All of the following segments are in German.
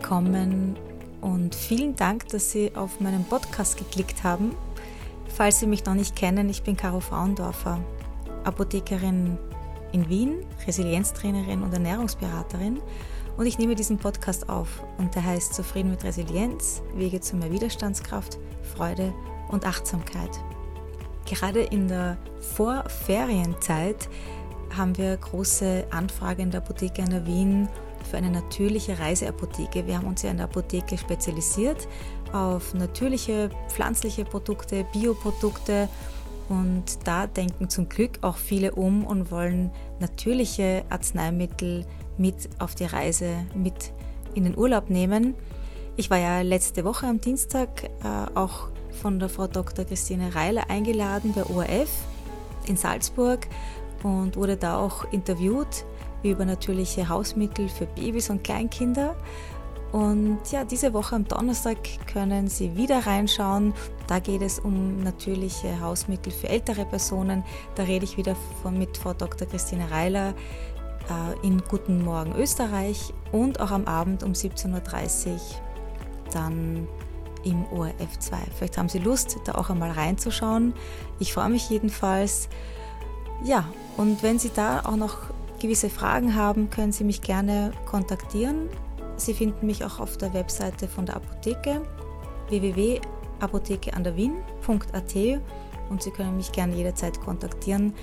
willkommen und vielen Dank, dass Sie auf meinen Podcast geklickt haben. Falls Sie mich noch nicht kennen, ich bin Caro Frauendorfer, Apothekerin in Wien, Resilienztrainerin und Ernährungsberaterin und ich nehme diesen Podcast auf und der heißt Zufrieden mit Resilienz, Wege zu mehr Widerstandskraft, Freude und Achtsamkeit. Gerade in der Vorferienzeit haben wir große Anfrage in der Apotheke in der Wien für eine natürliche Reiseapotheke. Wir haben uns ja in der Apotheke spezialisiert auf natürliche pflanzliche Produkte, Bioprodukte und da denken zum Glück auch viele um und wollen natürliche Arzneimittel mit auf die Reise, mit in den Urlaub nehmen. Ich war ja letzte Woche am Dienstag äh, auch von der Frau Dr. Christine Reiler eingeladen bei ORF in Salzburg und wurde da auch interviewt über natürliche Hausmittel für Babys und Kleinkinder. Und ja, diese Woche am Donnerstag können Sie wieder reinschauen. Da geht es um natürliche Hausmittel für ältere Personen. Da rede ich wieder von, mit Frau Dr. Christine Reiler äh, in Guten Morgen Österreich und auch am Abend um 17.30 Uhr dann im ORF 2. Vielleicht haben Sie Lust, da auch einmal reinzuschauen. Ich freue mich jedenfalls. Ja, und wenn Sie da auch noch gewisse Fragen haben, können Sie mich gerne kontaktieren. Sie finden mich auch auf der Webseite von der Apotheke www.apothekeanderwien.at und Sie können mich gerne jederzeit kontaktieren.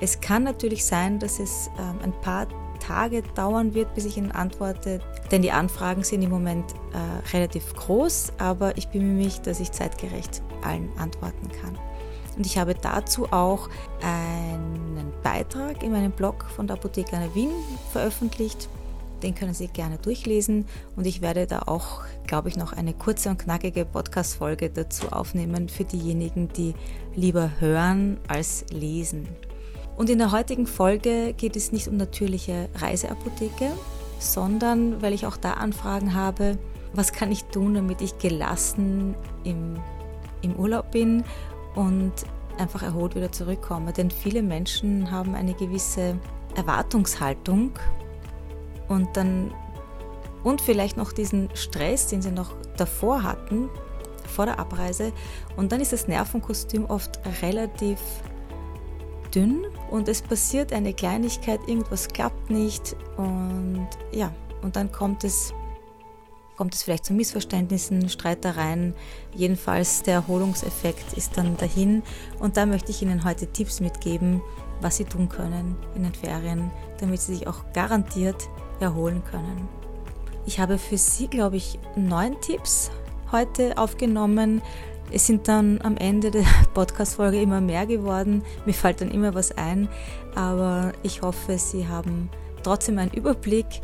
Es kann natürlich sein, dass es ähm, ein paar Tage dauern wird, bis ich Ihnen antworte, denn die Anfragen sind im Moment äh, relativ groß, aber ich bemühe mich, dass ich zeitgerecht allen antworten kann. Und ich habe dazu auch einen Beitrag in meinem Blog von der Apotheke Anna Wien veröffentlicht. Den können Sie gerne durchlesen und ich werde da auch, glaube ich, noch eine kurze und knackige Podcast-Folge dazu aufnehmen für diejenigen, die lieber hören als lesen. Und in der heutigen Folge geht es nicht um natürliche Reiseapotheke, sondern weil ich auch da Anfragen habe, was kann ich tun, damit ich gelassen im, im Urlaub bin und einfach erholt wieder zurückkomme. Denn viele Menschen haben eine gewisse Erwartungshaltung und dann und vielleicht noch diesen Stress, den sie noch davor hatten, vor der Abreise. Und dann ist das Nervenkostüm oft relativ dünn und es passiert eine Kleinigkeit, irgendwas klappt nicht und ja, und dann kommt es kommt es vielleicht zu Missverständnissen, Streitereien. Jedenfalls der Erholungseffekt ist dann dahin. Und da möchte ich Ihnen heute Tipps mitgeben, was Sie tun können in den Ferien, damit Sie sich auch garantiert erholen können. Ich habe für Sie, glaube ich, neun Tipps heute aufgenommen. Es sind dann am Ende der Podcast-Folge immer mehr geworden. Mir fällt dann immer was ein. Aber ich hoffe, Sie haben trotzdem einen Überblick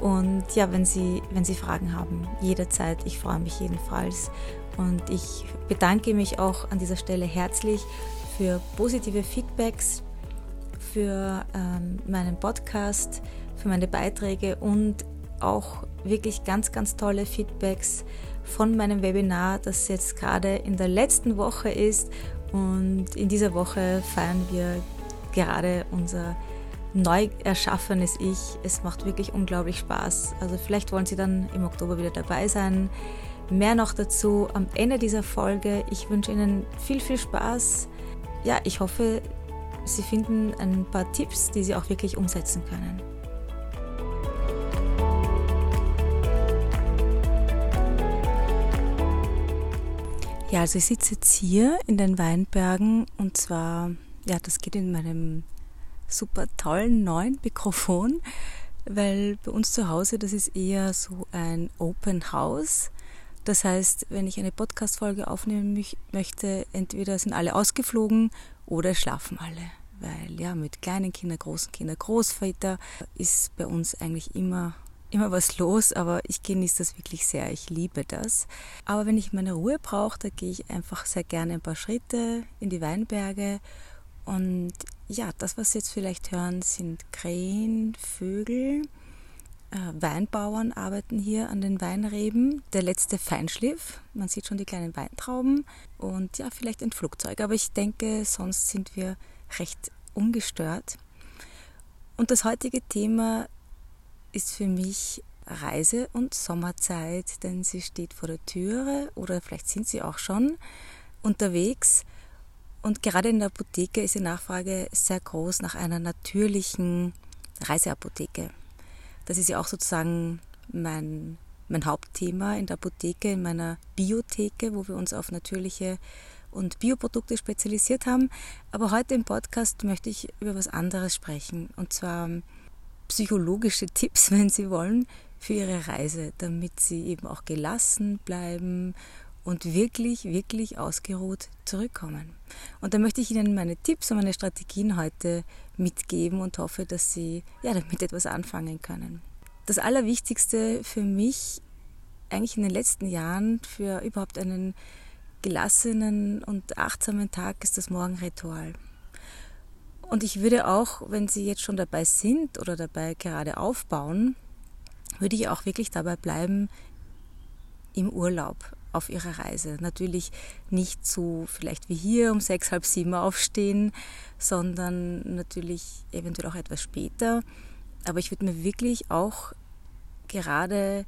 und ja, wenn Sie, wenn Sie Fragen haben, jederzeit, ich freue mich jedenfalls. Und ich bedanke mich auch an dieser Stelle herzlich für positive Feedbacks, für ähm, meinen Podcast, für meine Beiträge und auch wirklich ganz, ganz tolle Feedbacks von meinem Webinar, das jetzt gerade in der letzten Woche ist. Und in dieser Woche feiern wir gerade unser neu erschaffenes Ich. Es macht wirklich unglaublich Spaß. Also vielleicht wollen Sie dann im Oktober wieder dabei sein. Mehr noch dazu am Ende dieser Folge. Ich wünsche Ihnen viel, viel Spaß. Ja, ich hoffe, Sie finden ein paar Tipps, die Sie auch wirklich umsetzen können. Ja, also ich sitze jetzt hier in den Weinbergen und zwar, ja, das geht in meinem super tollen neuen Mikrofon, weil bei uns zu Hause, das ist eher so ein Open House. Das heißt, wenn ich eine Podcast-Folge aufnehmen möchte, entweder sind alle ausgeflogen oder schlafen alle. Weil ja, mit kleinen Kindern, großen Kindern, Großväter ist bei uns eigentlich immer, immer was los, aber ich genieße das wirklich sehr. Ich liebe das. Aber wenn ich meine Ruhe brauche, da gehe ich einfach sehr gerne ein paar Schritte in die Weinberge und ja, das, was Sie jetzt vielleicht hören, sind Krähen, Vögel, äh, Weinbauern arbeiten hier an den Weinreben. Der letzte Feinschliff, man sieht schon die kleinen Weintrauben und ja, vielleicht ein Flugzeug. Aber ich denke, sonst sind wir recht ungestört. Und das heutige Thema ist für mich Reise- und Sommerzeit, denn sie steht vor der Türe oder vielleicht sind sie auch schon unterwegs. Und gerade in der Apotheke ist die Nachfrage sehr groß nach einer natürlichen Reiseapotheke. Das ist ja auch sozusagen mein, mein Hauptthema in der Apotheke, in meiner Biotheke, wo wir uns auf natürliche und Bioprodukte spezialisiert haben. Aber heute im Podcast möchte ich über was anderes sprechen. Und zwar psychologische Tipps, wenn Sie wollen, für Ihre Reise, damit Sie eben auch gelassen bleiben und wirklich, wirklich ausgeruht zurückkommen. Und da möchte ich Ihnen meine Tipps und meine Strategien heute mitgeben und hoffe, dass Sie ja, damit etwas anfangen können. Das Allerwichtigste für mich eigentlich in den letzten Jahren für überhaupt einen gelassenen und achtsamen Tag ist das Morgenritual. Und ich würde auch, wenn Sie jetzt schon dabei sind oder dabei gerade aufbauen, würde ich auch wirklich dabei bleiben im Urlaub auf ihrer Reise. Natürlich nicht so vielleicht wie hier um sechs, halb sieben aufstehen, sondern natürlich eventuell auch etwas später. Aber ich würde mir wirklich auch gerade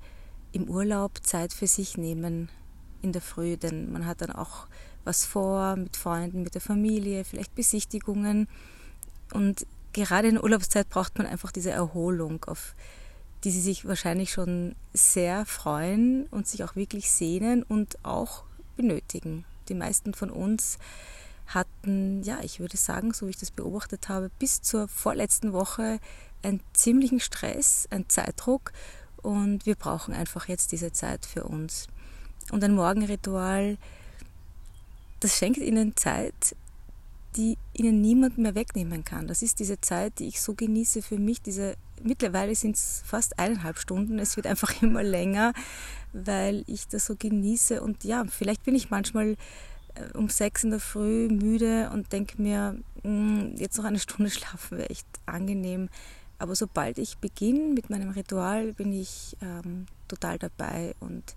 im Urlaub Zeit für sich nehmen in der Früh, denn man hat dann auch was vor mit Freunden, mit der Familie, vielleicht Besichtigungen. Und gerade in der Urlaubszeit braucht man einfach diese Erholung, auf die sie sich wahrscheinlich schon sehr freuen und sich auch wirklich sehnen und auch benötigen. Die meisten von uns hatten, ja, ich würde sagen, so wie ich das beobachtet habe, bis zur vorletzten Woche einen ziemlichen Stress, einen Zeitdruck und wir brauchen einfach jetzt diese Zeit für uns. Und ein Morgenritual, das schenkt ihnen Zeit, die ihnen niemand mehr wegnehmen kann. Das ist diese Zeit, die ich so genieße für mich. Diese, mittlerweile sind es fast eineinhalb Stunden. Es wird einfach immer länger, weil ich das so genieße. Und ja, vielleicht bin ich manchmal äh, um sechs in der Früh müde und denke mir, hm, jetzt noch eine Stunde schlafen wäre echt angenehm. Aber sobald ich beginne mit meinem Ritual, bin ich ähm, total dabei und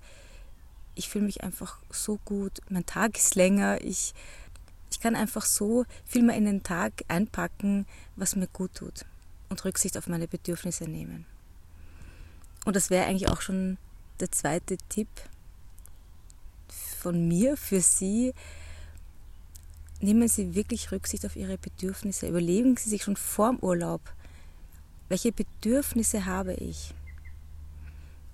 ich fühle mich einfach so gut. Mein Tag ist länger. Ich ich kann einfach so viel mehr in den Tag einpacken, was mir gut tut und Rücksicht auf meine Bedürfnisse nehmen. Und das wäre eigentlich auch schon der zweite Tipp von mir für Sie. Nehmen Sie wirklich Rücksicht auf Ihre Bedürfnisse. Überlegen Sie sich schon vorm Urlaub, welche Bedürfnisse habe ich.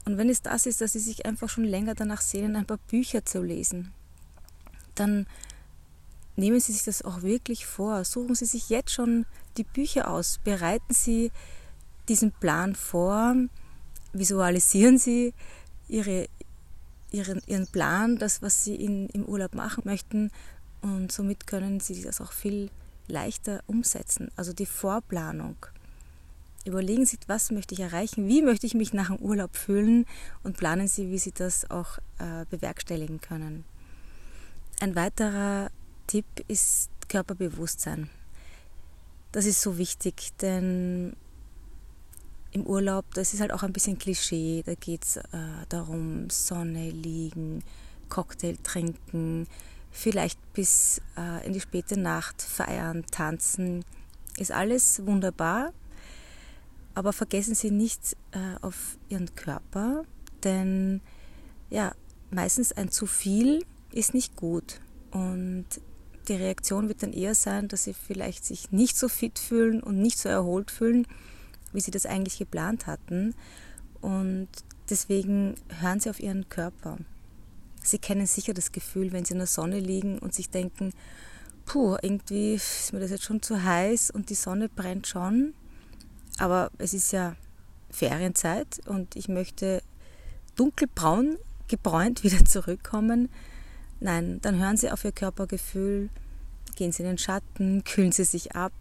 Und wenn es das ist, dass Sie sich einfach schon länger danach sehnen, ein paar Bücher zu lesen, dann nehmen Sie sich das auch wirklich vor. Suchen Sie sich jetzt schon die Bücher aus. Bereiten Sie diesen Plan vor. Visualisieren Sie Ihre, Ihren, Ihren Plan, das, was Sie in, im Urlaub machen möchten. Und somit können Sie das auch viel leichter umsetzen. Also die Vorplanung. Überlegen Sie, was möchte ich erreichen, wie möchte ich mich nach dem Urlaub fühlen und planen Sie, wie Sie das auch äh, bewerkstelligen können. Ein weiterer Tipp ist Körperbewusstsein. Das ist so wichtig, denn im Urlaub, das ist halt auch ein bisschen Klischee. Da geht es äh, darum, Sonne liegen, Cocktail trinken, vielleicht bis äh, in die späte Nacht feiern, tanzen. Ist alles wunderbar, aber vergessen Sie nicht äh, auf Ihren Körper, denn ja, meistens ein zu viel ist nicht gut. Und die Reaktion wird dann eher sein, dass sie vielleicht sich nicht so fit fühlen und nicht so erholt fühlen, wie sie das eigentlich geplant hatten. Und deswegen hören sie auf ihren Körper. Sie kennen sicher das Gefühl, wenn sie in der Sonne liegen und sich denken, puh, irgendwie ist mir das jetzt schon zu heiß und die Sonne brennt schon. Aber es ist ja Ferienzeit und ich möchte dunkelbraun gebräunt wieder zurückkommen. Nein, dann hören Sie auf Ihr Körpergefühl, gehen Sie in den Schatten, kühlen Sie sich ab,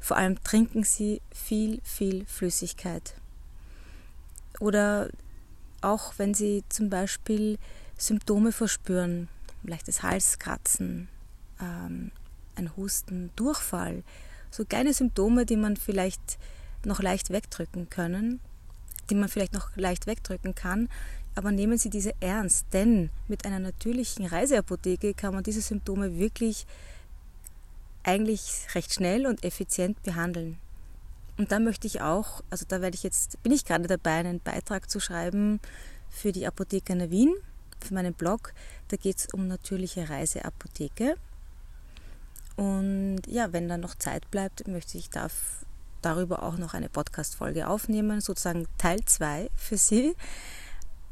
vor allem trinken Sie viel, viel Flüssigkeit. Oder auch wenn Sie zum Beispiel Symptome verspüren, leichtes Halskratzen, ähm, ein Husten, Durchfall, so kleine Symptome, die man vielleicht noch leicht wegdrücken können, die man vielleicht noch leicht wegdrücken kann, aber nehmen Sie diese ernst, denn mit einer natürlichen Reiseapotheke kann man diese Symptome wirklich eigentlich recht schnell und effizient behandeln. Und da möchte ich auch, also da werde ich jetzt, bin ich gerade dabei, einen Beitrag zu schreiben für die Apotheke in Wien, für meinen Blog. Da geht es um natürliche Reiseapotheke. Und ja, wenn dann noch Zeit bleibt, möchte ich darf darüber auch noch eine Podcast-Folge aufnehmen, sozusagen Teil 2 für Sie.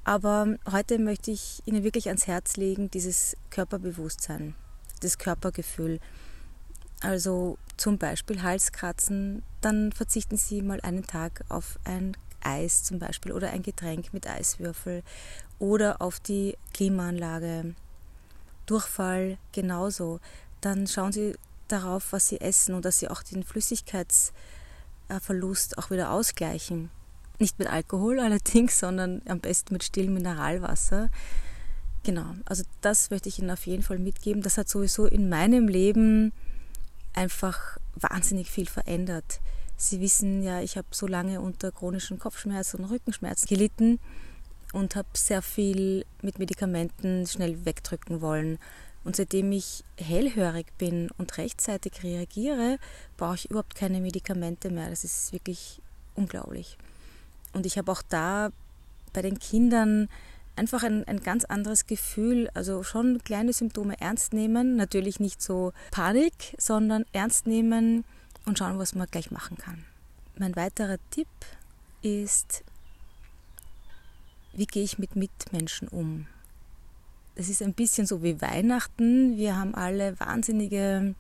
Aber heute möchte ich Ihnen wirklich ans Herz legen, dieses Körperbewusstsein, das Körpergefühl. Also zum Beispiel Halskratzen, dann verzichten Sie mal einen Tag auf ein Eis zum Beispiel oder ein Getränk mit Eiswürfel oder auf die Klimaanlage. Durchfall genauso. Dann schauen Sie darauf, was Sie essen und dass Sie auch den Flüssigkeitsverlust auch wieder ausgleichen. Nicht mit Alkohol allerdings, sondern am besten mit stillem Mineralwasser. Genau, also das möchte ich Ihnen auf jeden Fall mitgeben. Das hat sowieso in meinem Leben einfach wahnsinnig viel verändert. Sie wissen ja, ich habe so lange unter chronischen Kopfschmerzen und Rückenschmerzen gelitten und habe sehr viel mit Medikamenten schnell wegdrücken wollen. Und seitdem ich hellhörig bin und rechtzeitig reagiere, brauche ich überhaupt keine Medikamente mehr. Das ist wirklich unglaublich. Und ich habe auch da bei den Kindern einfach ein, ein ganz anderes Gefühl, also schon kleine Symptome ernst nehmen, natürlich nicht so Panik, sondern ernst nehmen und schauen, was man gleich machen kann. Mein weiterer Tipp ist, wie gehe ich mit Mitmenschen um? Das ist ein bisschen so wie Weihnachten. Wir haben alle wahnsinnige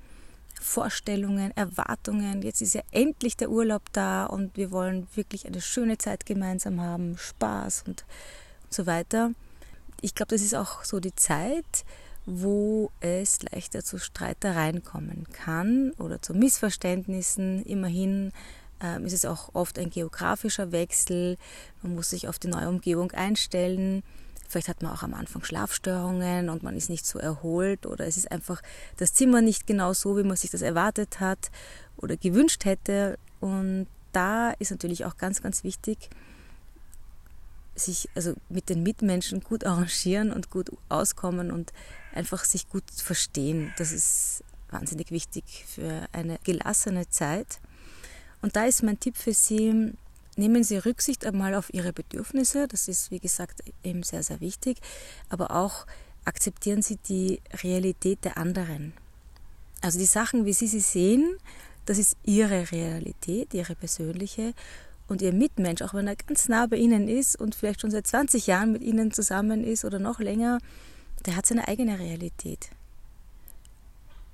Vorstellungen, Erwartungen. Jetzt ist ja endlich der Urlaub da und wir wollen wirklich eine schöne Zeit gemeinsam haben, Spaß und, so weiter. Ich glaube, das ist auch so die Zeit, wo es leichter zu Streitereien kommen kann oder zu Missverständnissen. Immerhin ähm, ist es auch oft ein geografischer Wechsel. Man muss sich auf die neue Umgebung einstellen. Vielleicht hat man auch am Anfang Schlafstörungen und man ist nicht so erholt oder es ist einfach das Zimmer nicht genau so, wie man sich das erwartet hat oder gewünscht hätte. Und da ist natürlich auch ganz, ganz wichtig, sich also mit den Mitmenschen gut arrangieren und gut auskommen und einfach sich gut verstehen. Das ist wahnsinnig wichtig für eine gelassene Zeit. Und da ist mein Tipp für Sie, nehmen Sie Rücksicht einmal auf Ihre Bedürfnisse. Das ist, wie gesagt, eben sehr, sehr wichtig. Aber auch akzeptieren Sie die Realität der anderen. Also die Sachen, wie Sie sie sehen, das ist Ihre Realität, Ihre persönliche. Und Ihr Mitmensch, auch wenn er ganz nah bei Ihnen ist und vielleicht schon seit 20 Jahren mit Ihnen zusammen ist oder noch länger, der hat seine eigene Realität.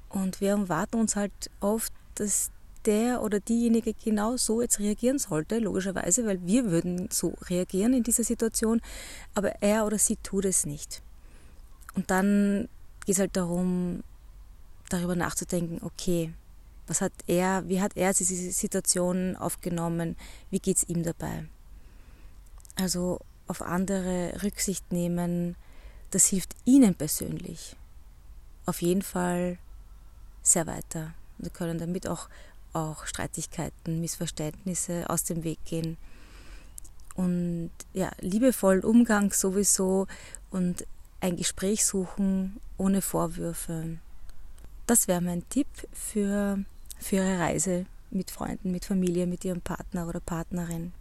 Und wir erwarten uns halt oft, dass der oder diejenige genau so jetzt reagieren sollte, logischerweise, weil wir würden so reagieren in dieser Situation, aber er oder sie tut es nicht. Und dann geht es halt darum, darüber nachzudenken, okay, was hat er, wie hat er diese Situation aufgenommen, wie geht es ihm dabei? Also auf andere Rücksicht nehmen, das hilft ihnen persönlich auf jeden Fall sehr weiter. Wir können damit auch auch Streitigkeiten, Missverständnisse aus dem Weg gehen. Und ja, liebevollen Umgang sowieso und ein Gespräch suchen ohne Vorwürfe. Das wäre mein Tipp für, für Ihre Reise mit Freunden, mit Familie, mit Ihrem Partner oder Partnerin.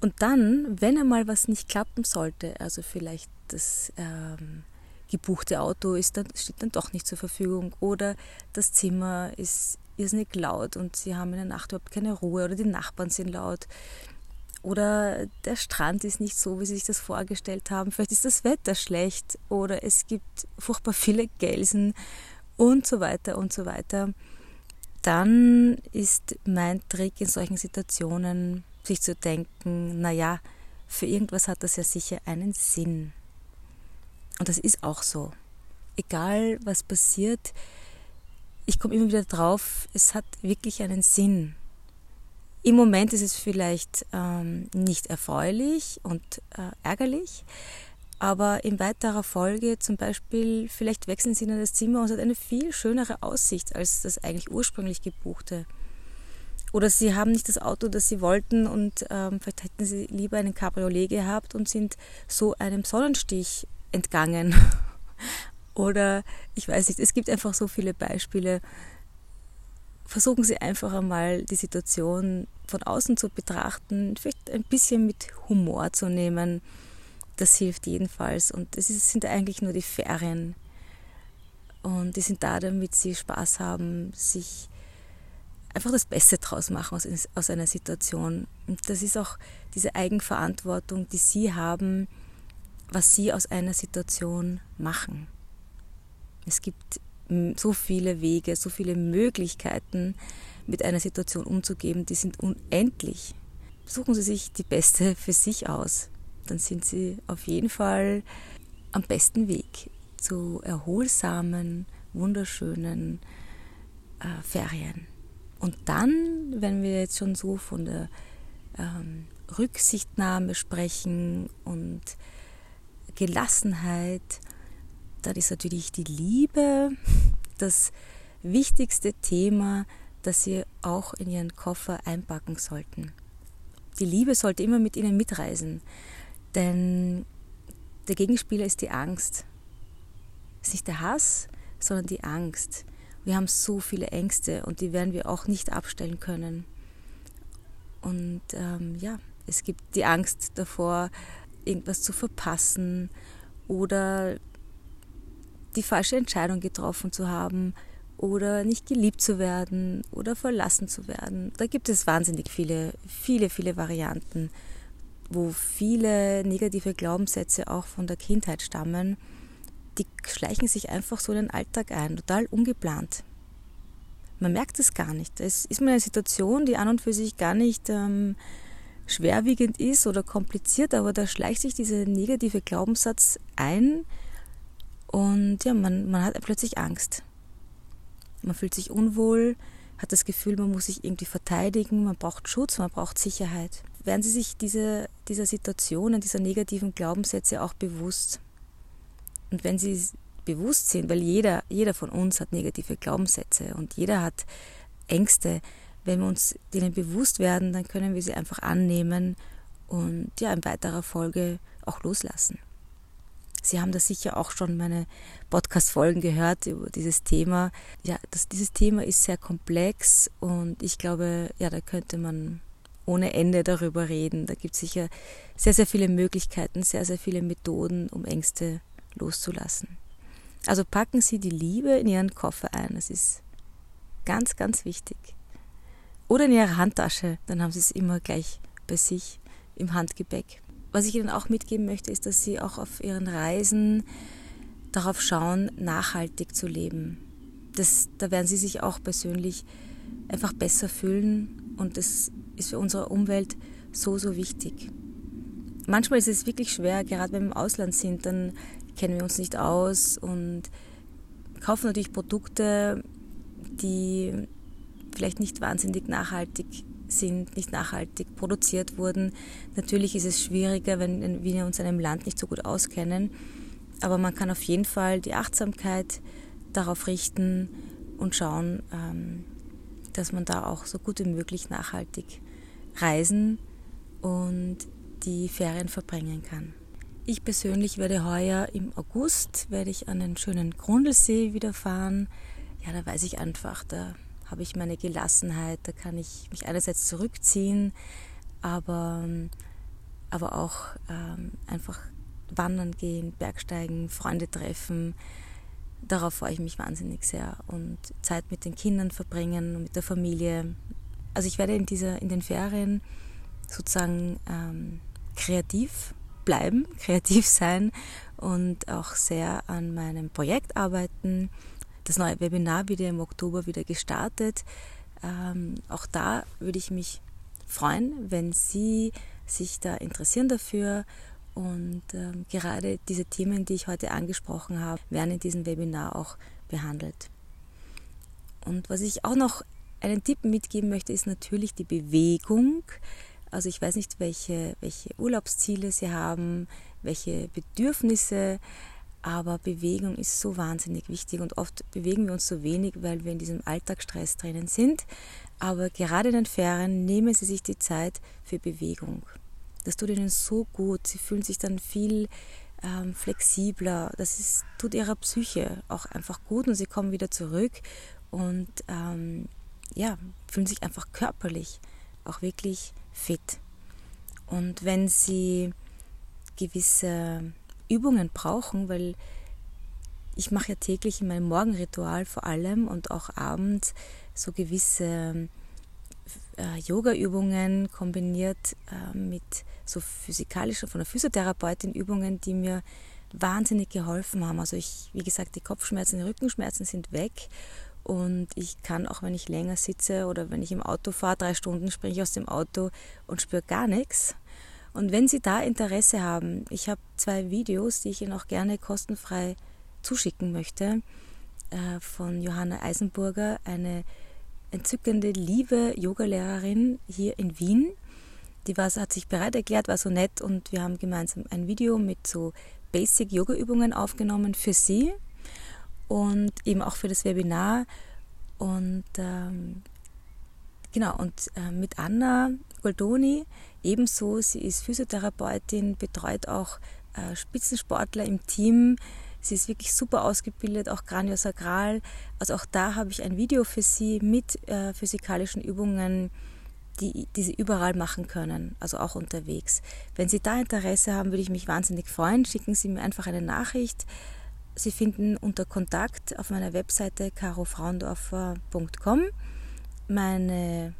Und dann, wenn einmal was nicht klappen sollte, also vielleicht das ähm, gebuchte Auto ist dann, steht dann doch nicht zur Verfügung oder das Zimmer ist irrsinnig laut und sie haben in der Nacht überhaupt keine Ruhe oder die Nachbarn sind laut oder der Strand ist nicht so, wie sie sich das vorgestellt haben. Vielleicht ist das Wetter schlecht oder es gibt furchtbar viele Gelsen und so weiter und so weiter. Dann ist mein Trick in solchen Situationen, sich zu denken, naja, für irgendwas hat das ja sicher einen Sinn. Und das ist auch so. Egal was passiert, ich komme immer wieder drauf, es hat wirklich einen Sinn. Im Moment ist es vielleicht ähm, nicht erfreulich und äh, ärgerlich, aber in weiterer Folge zum Beispiel, vielleicht wechseln Sie in das Zimmer und es hat eine viel schönere Aussicht als das eigentlich ursprünglich gebuchte. Oder Sie haben nicht das Auto, das Sie wollten und ähm, vielleicht hätten Sie lieber einen Cabriolet gehabt und sind so einem Sonnenstich entgangen oder ich weiß nicht, es gibt einfach so viele Beispiele, versuchen Sie einfach einmal die Situation von außen zu betrachten, vielleicht ein bisschen mit Humor zu nehmen. Das hilft jedenfalls. Und es sind eigentlich nur die Ferien. Und die sind da, damit Sie Spaß haben, sich einfach das Beste draus machen aus, aus einer Situation. Und das ist auch diese Eigenverantwortung, die Sie haben, was Sie aus einer Situation machen. Es gibt so viele Wege, so viele Möglichkeiten, mit einer Situation umzugehen, die sind unendlich. Suchen Sie sich die beste für sich aus. Dann sind Sie auf jeden Fall am besten Weg zu erholsamen, wunderschönen äh, Ferien. Und dann, wenn wir jetzt schon so von der ähm, Rücksichtnahme sprechen und Gelassenheit, dann ist natürlich die Liebe das wichtigste Thema, das Sie auch in Ihren Koffer einpacken sollten. Die Liebe sollte immer mit Ihnen mitreisen, denn der Gegenspieler ist die Angst. Es ist nicht der Hass, sondern die Angst. Wir haben so viele Ängste und die werden wir auch nicht abstellen können. Und ähm, ja, es gibt die Angst davor, irgendwas zu verpassen oder die falsche Entscheidung getroffen zu haben oder nicht geliebt zu werden oder verlassen zu werden. Da gibt es wahnsinnig viele, viele, viele Varianten, wo viele negative Glaubenssätze auch von der Kindheit stammen. Die schleichen sich einfach so in den Alltag ein, total ungeplant. Man merkt es gar nicht. Es ist mal eine Situation, die an und für sich gar nicht ähm, schwerwiegend ist oder kompliziert, aber da schleicht sich dieser negative Glaubenssatz ein, und ja, man, man hat plötzlich Angst. Man fühlt sich unwohl, hat das Gefühl, man muss sich irgendwie verteidigen, man braucht Schutz, man braucht Sicherheit. Werden Sie sich diese, dieser Situationen, dieser negativen Glaubenssätze auch bewusst? Und wenn Sie bewusst sind, weil jeder, jeder von uns hat negative Glaubenssätze und jeder hat Ängste, wenn wir uns denen bewusst werden, dann können wir sie einfach annehmen und ja, in weiterer Folge auch loslassen. Sie haben da sicher auch schon meine Podcast-Folgen gehört über dieses Thema. Ja, das, dieses Thema ist sehr komplex und ich glaube, ja, da könnte man ohne Ende darüber reden. Da gibt es sicher sehr, sehr viele Möglichkeiten, sehr, sehr viele Methoden, um Ängste loszulassen. Also packen Sie die Liebe in Ihren Koffer ein. Das ist ganz, ganz wichtig. Oder in Ihre Handtasche, dann haben Sie es immer gleich bei sich im Handgepäck was ich Ihnen auch mitgeben möchte, ist, dass Sie auch auf Ihren Reisen darauf schauen, nachhaltig zu leben. Das, da werden Sie sich auch persönlich einfach besser fühlen und das ist für unsere Umwelt so, so wichtig. Manchmal ist es wirklich schwer, gerade wenn wir im Ausland sind, dann kennen wir uns nicht aus und kaufen natürlich Produkte, die vielleicht nicht wahnsinnig nachhaltig sind, nicht nachhaltig produziert wurden. Natürlich ist es schwieriger, wenn wir uns in einem Land nicht so gut auskennen, aber man kann auf jeden Fall die Achtsamkeit darauf richten und schauen, ähm, dass man da auch so gut wie möglich nachhaltig reisen und die Ferien verbringen kann. Ich persönlich werde heuer im August werde ich an den schönen Grundlsee wieder fahren. Ja, da weiß ich einfach, da habe ich meine Gelassenheit, da kann ich mich einerseits zurückziehen, aber, aber auch ähm, einfach wandern gehen, Bergsteigen, Freunde treffen. Darauf freue ich mich wahnsinnig sehr und Zeit mit den Kindern verbringen und mit der Familie. Also ich werde in, dieser, in den Ferien sozusagen ähm, kreativ bleiben, kreativ sein und auch sehr an meinem Projekt arbeiten das neue Webinar wieder im Oktober wieder gestartet. Ähm, auch da würde ich mich freuen, wenn Sie sich da interessieren dafür. Und ähm, gerade diese Themen, die ich heute angesprochen habe, werden in diesem Webinar auch behandelt. Und was ich auch noch einen Tipp mitgeben möchte, ist natürlich die Bewegung. Also ich weiß nicht, welche, welche Urlaubsziele Sie haben, welche Bedürfnisse aber Bewegung ist so wahnsinnig wichtig und oft bewegen wir uns so wenig, weil wir in diesem Alltagsstress drinnen sind. Aber gerade in den Ferien nehmen Sie sich die Zeit für Bewegung. Das tut Ihnen so gut. Sie fühlen sich dann viel ähm, flexibler. Das ist, tut Ihrer Psyche auch einfach gut und Sie kommen wieder zurück und ähm, ja, fühlen sich einfach körperlich auch wirklich fit. Und wenn sie gewisse Übungen brauchen, weil ich mache ja täglich in meinem Morgenritual vor allem und auch abends so gewisse äh, Yoga-Übungen kombiniert äh, mit so physikalischen, von der Physiotherapeutin Übungen, die mir wahnsinnig geholfen haben. Also ich, wie gesagt, die Kopfschmerzen, die Rückenschmerzen sind weg und ich kann auch, wenn ich länger sitze oder wenn ich im Auto fahre, drei Stunden springe ich aus dem Auto und spüre gar nichts. Und wenn Sie da Interesse haben, ich habe zwei Videos, die ich Ihnen auch gerne kostenfrei zuschicken möchte, äh, von Johanna Eisenburger, eine entzückende, liebe Yogalehrerin hier in Wien. Die war, hat sich bereit erklärt, war so nett und wir haben gemeinsam ein Video mit so Basic-Yoga-Übungen aufgenommen für sie und eben auch für das Webinar. Und ähm, genau, und äh, mit Anna Goldoni ebenso. Sie ist Physiotherapeutin, betreut auch äh, Spitzensportler im Team Sie ist wirklich super ausgebildet, auch Kraniosakral. Also auch da habe ich ein Video für Sie mit äh, physikalischen Übungen, die, die Sie überall machen können, also auch unterwegs. Wenn Sie da Interesse haben, würde ich mich wahnsinnig freuen. Schicken Sie mir einfach eine Nachricht. Sie finden unter Kontakt auf meiner Webseite carofraundorfer.com meine,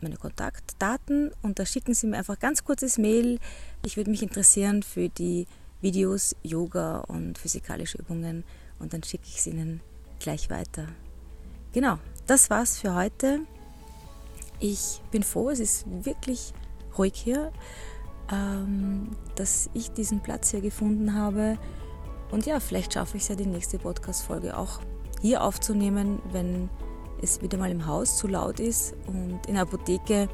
meine Kontaktdaten und da schicken Sie mir einfach ganz kurzes Mail. Ich würde mich interessieren für die Videos, Yoga und physikalische Übungen und dann schicke ich es Ihnen gleich weiter. Genau, das war's für heute. Ich bin froh, es ist wirklich ruhig hier, ähm, dass ich diesen Platz hier gefunden habe. Und ja, vielleicht schaffe ich es ja, die nächste Podcast-Folge auch hier aufzunehmen, wenn es wieder mal im Haus zu laut ist und in der Apotheke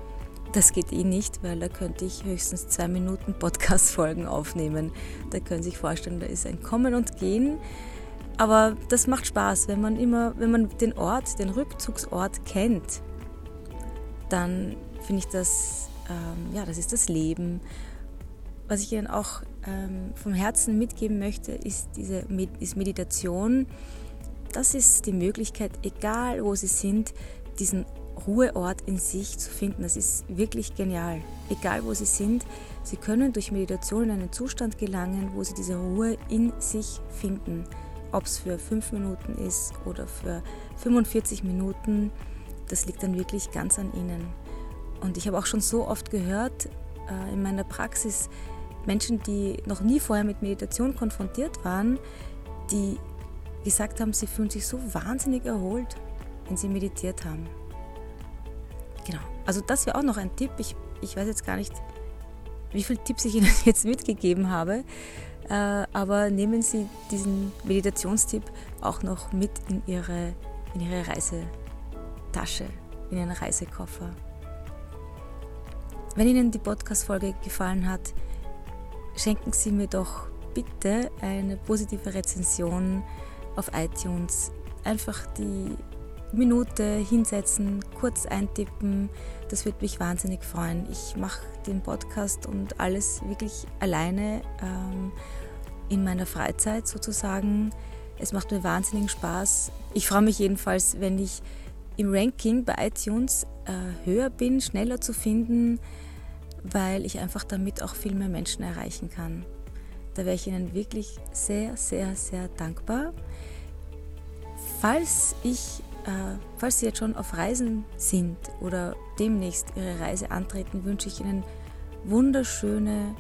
das geht eh nicht, weil da könnte ich höchstens zwei Minuten Podcast-Folgen aufnehmen. Da können Sie sich vorstellen, da ist ein Kommen und Gehen. Aber das macht Spaß, wenn man immer, wenn man den Ort, den Rückzugsort kennt, dann finde ich das, ähm, ja, das ist das Leben. Was ich Ihnen auch ähm, vom Herzen mitgeben möchte, ist diese ist Meditation. Das ist die Möglichkeit, egal wo Sie sind, diesen Ruheort in sich zu finden. Das ist wirklich genial. Egal wo Sie sind, Sie können durch Meditation in einen Zustand gelangen, wo Sie diese Ruhe in sich finden. Ob es für fünf Minuten ist oder für 45 Minuten, das liegt dann wirklich ganz an Ihnen. Und ich habe auch schon so oft gehört äh, in meiner Praxis, Menschen, die noch nie vorher mit Meditation konfrontiert waren, die gesagt haben, sie fühlen sich so wahnsinnig erholt, wenn sie meditiert haben. Genau. Also das wäre auch noch ein Tipp. Ich, ich weiß jetzt gar nicht, wie viele Tipps ich Ihnen jetzt mitgegeben habe. Äh, aber nehmen Sie diesen Meditationstipp auch noch mit in Ihre, in Ihre Reisetasche, in Ihren Reisekoffer. Wenn Ihnen die Podcast-Folge gefallen hat, schenken Sie mir doch bitte eine positive Rezension auf iTunes. Einfach die Minute hinsetzen, kurz eintippen. Das würde mich wahnsinnig freuen. Ich mache den Podcast und alles wirklich alleine ähm, in meiner Freizeit sozusagen. Es macht mir wahnsinnigen Spaß. Ich freue mich jedenfalls, wenn ich im Ranking bei iTunes äh, höher bin, schneller zu finden, weil ich einfach damit auch viel mehr Menschen erreichen kann. Da wäre ich Ihnen wirklich sehr, sehr, sehr dankbar. Falls ich äh, falls Sie jetzt schon auf Reisen sind oder demnächst Ihre Reise antreten, wünsche ich Ihnen wunderschöne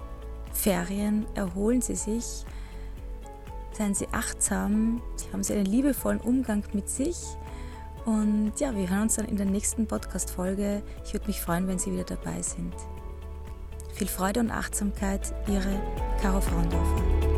Ferien. Erholen Sie sich, seien Sie achtsam, haben Sie einen liebevollen Umgang mit sich. Und ja, wir hören uns dann in der nächsten Podcast-Folge. Ich würde mich freuen, wenn Sie wieder dabei sind. Viel Freude und Achtsamkeit, Ihre Caro Fraundorfer.